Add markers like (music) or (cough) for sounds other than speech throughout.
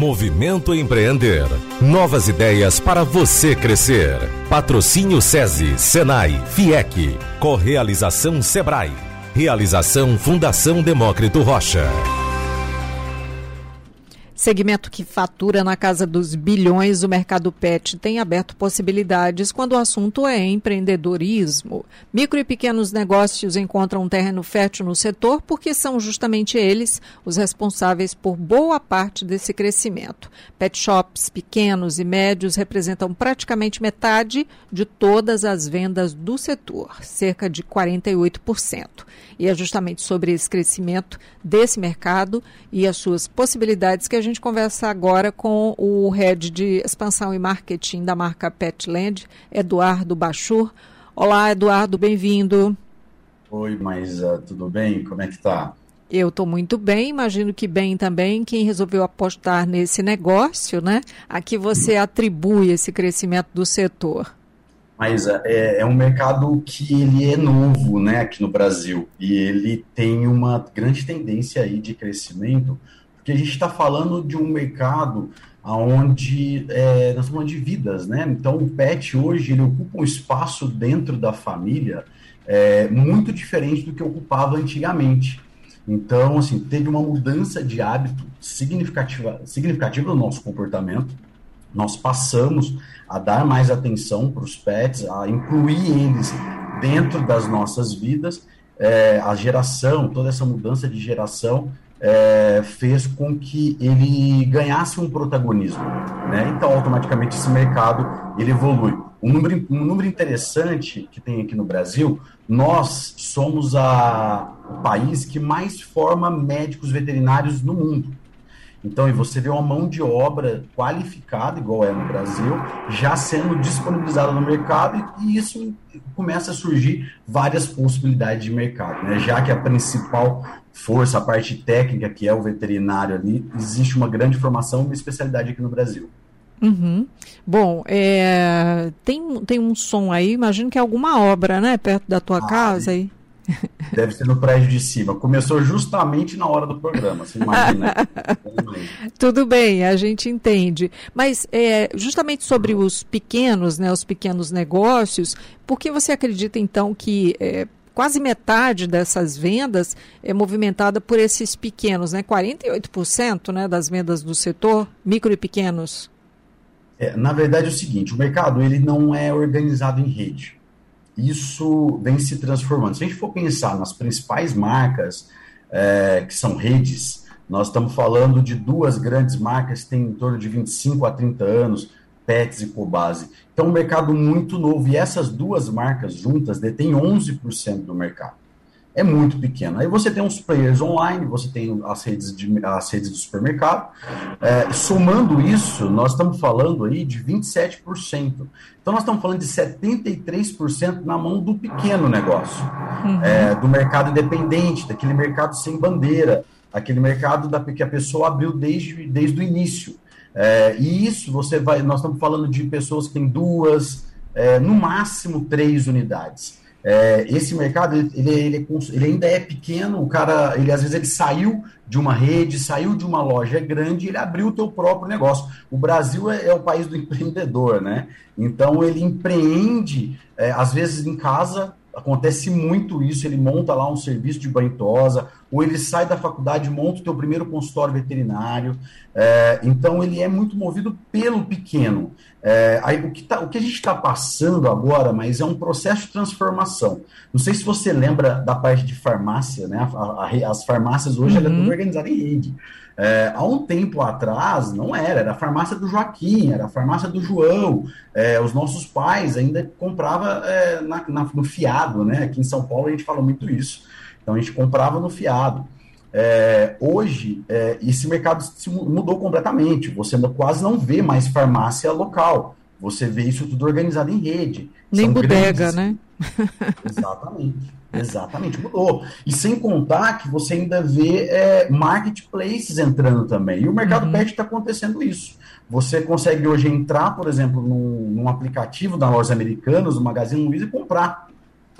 Movimento Empreender. Novas ideias para você crescer. Patrocínio SESI, Senai, FIEC. Correalização Sebrae. Realização Fundação Demócrito Rocha. Segmento que fatura na casa dos bilhões, o mercado pet tem aberto possibilidades quando o assunto é empreendedorismo. Micro e pequenos negócios encontram um terreno fértil no setor porque são justamente eles os responsáveis por boa parte desse crescimento. Pet shops pequenos e médios representam praticamente metade de todas as vendas do setor, cerca de 48%. E é justamente sobre esse crescimento desse mercado e as suas possibilidades que a gente gente conversa agora com o head de expansão e marketing da marca Petland, Eduardo Bachur. Olá, Eduardo, bem-vindo. Oi, Maísa, tudo bem? Como é que tá? Eu estou muito bem, imagino que bem também quem resolveu apostar nesse negócio, né? A que você atribui esse crescimento do setor? Mas é, é, um mercado que ele é novo, né, aqui no Brasil, e ele tem uma grande tendência aí de crescimento, porque a gente está falando de um mercado onde é, nós falando de vidas, né? Então o pet hoje ele ocupa um espaço dentro da família é, muito diferente do que ocupava antigamente. Então, assim, teve uma mudança de hábito significativa, significativa no nosso comportamento. Nós passamos a dar mais atenção para os pets, a incluir eles dentro das nossas vidas. É, a geração, toda essa mudança de geração é, fez com que ele ganhasse um protagonismo, né? Então, automaticamente esse mercado ele evolui. Um número, um número interessante que tem aqui no Brasil, nós somos a, o país que mais forma médicos veterinários no mundo. Então, e você vê uma mão de obra qualificada, igual é no Brasil, já sendo disponibilizada no mercado, e, isso começa a surgir várias possibilidades de mercado, né? Já que a principal força, a parte técnica, que é o veterinário ali, existe uma grande formação e uma especialidade aqui no Brasil. Uhum. Bom, é, tem, tem um som aí, imagino que é alguma obra, né, perto da tua ah, casa aí. (laughs) Deve ser no prédio de cima. Começou justamente na hora do programa, você imagina. (laughs) Tudo bem, a gente entende. Mas é, justamente sobre os pequenos, né, os pequenos negócios, por que você acredita então que é, quase metade dessas vendas é movimentada por esses pequenos, né? 48% né, das vendas do setor, micro e pequenos. É, na verdade é o seguinte, o mercado ele não é organizado em rede isso vem se transformando. Se a gente for pensar nas principais marcas, é, que são redes, nós estamos falando de duas grandes marcas que têm em torno de 25 a 30 anos, Pets e Cobase. Então, um mercado muito novo. E essas duas marcas juntas detêm 11% do mercado é muito pequeno. Aí você tem os players online, você tem as redes de, as redes de supermercado. É, somando isso, nós estamos falando aí de 27%. Então nós estamos falando de 73% na mão do pequeno negócio, uhum. é, do mercado independente, daquele mercado sem bandeira, aquele mercado da, que a pessoa abriu desde, desde o início. É, e isso você vai, nós estamos falando de pessoas que têm duas, é, no máximo três unidades. É, esse mercado ele, ele, é ele, ainda é pequeno, o cara, ele às vezes ele saiu de uma rede, saiu de uma loja grande, ele abriu o teu próprio negócio. O Brasil é, é o país do (laughs) empreendedor, né? Então ele empreende, é, às vezes em casa, acontece muito isso, ele monta lá um serviço de banho tosa, ou ele sai da faculdade, monta o teu primeiro consultório veterinário. É, então ele é muito movido pelo pequeno. É, aí, o, que tá, o que a gente está passando agora, mas é um processo de transformação. Não sei se você lembra da parte de farmácia, né? A, a, as farmácias hoje uhum. ela é tudo organizada em rede. É, há um tempo atrás não era, era a farmácia do Joaquim, era a farmácia do João. É, os nossos pais ainda comprava é, na, na, no fiado, né? Aqui em São Paulo a gente fala muito isso. Então a gente comprava no fiado. É, hoje, é, esse mercado mudou completamente. Você quase não vê mais farmácia local. Você vê isso tudo organizado em rede. Nem São bodega, grandes... né? (laughs) Exatamente. Exatamente, mudou. E sem contar que você ainda vê é, marketplaces entrando também. E o mercado uhum. pet está acontecendo isso. Você consegue hoje entrar, por exemplo, num, num aplicativo da lojas americanas, do Magazine Luiza, e comprar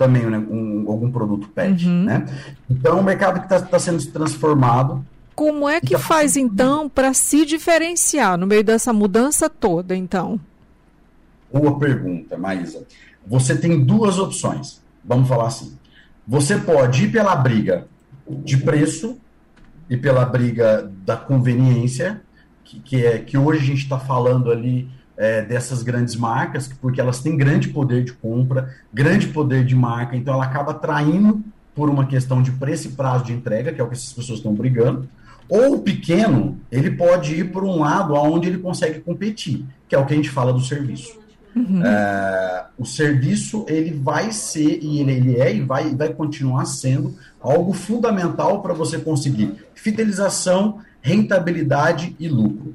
também né, um, algum produto pet. Uhum. Né? Então, o mercado que está tá sendo transformado. Como é que então, faz então para se diferenciar no meio dessa mudança toda, então? Boa pergunta, Maísa. Você tem duas opções. Vamos falar assim. Você pode ir pela briga de preço e pela briga da conveniência, que, que é que hoje a gente está falando ali é, dessas grandes marcas, porque elas têm grande poder de compra, grande poder de marca, então ela acaba traindo por uma questão de preço e prazo de entrega, que é o que essas pessoas estão brigando. Ou o pequeno, ele pode ir por um lado aonde ele consegue competir, que é o que a gente fala do serviço. Uhum. É, o serviço ele vai ser e ele, ele é e vai, vai continuar sendo algo fundamental para você conseguir fidelização, rentabilidade e lucro.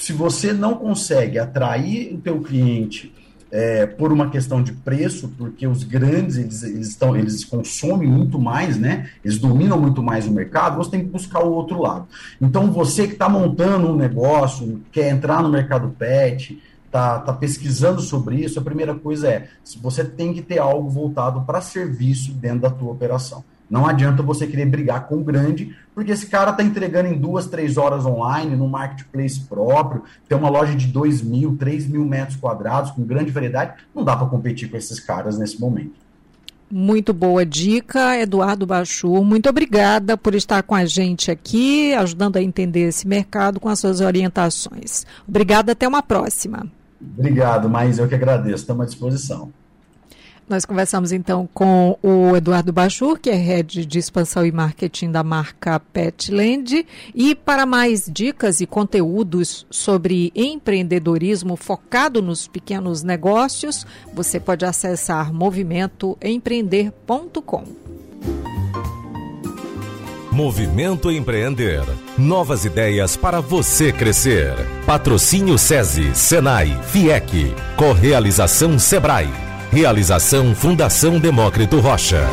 Se você não consegue atrair o teu cliente é, por uma questão de preço, porque os grandes eles, eles, estão, eles consomem muito mais, né? Eles dominam muito mais o mercado, você tem que buscar o outro lado. Então, você que está montando um negócio, quer entrar no mercado pet, está tá pesquisando sobre isso, a primeira coisa é, você tem que ter algo voltado para serviço dentro da tua operação. Não adianta você querer brigar com o grande, porque esse cara está entregando em duas, três horas online, no marketplace próprio, tem uma loja de 2 mil, 3 mil metros quadrados, com grande variedade, não dá para competir com esses caras nesse momento. Muito boa dica, Eduardo Bachur. Muito obrigada por estar com a gente aqui, ajudando a entender esse mercado com as suas orientações. Obrigada, até uma próxima. Obrigado, mas eu que agradeço. Estamos à disposição. Nós conversamos então com o Eduardo Bachur, que é head de expansão e marketing da marca Petland. E para mais dicas e conteúdos sobre empreendedorismo focado nos pequenos negócios, você pode acessar movimentoempreender.com. Movimento Empreender. Novas ideias para você crescer. Patrocínio SESI, Senai, FIEC. Correalização Sebrae. Realização Fundação Demócrito Rocha.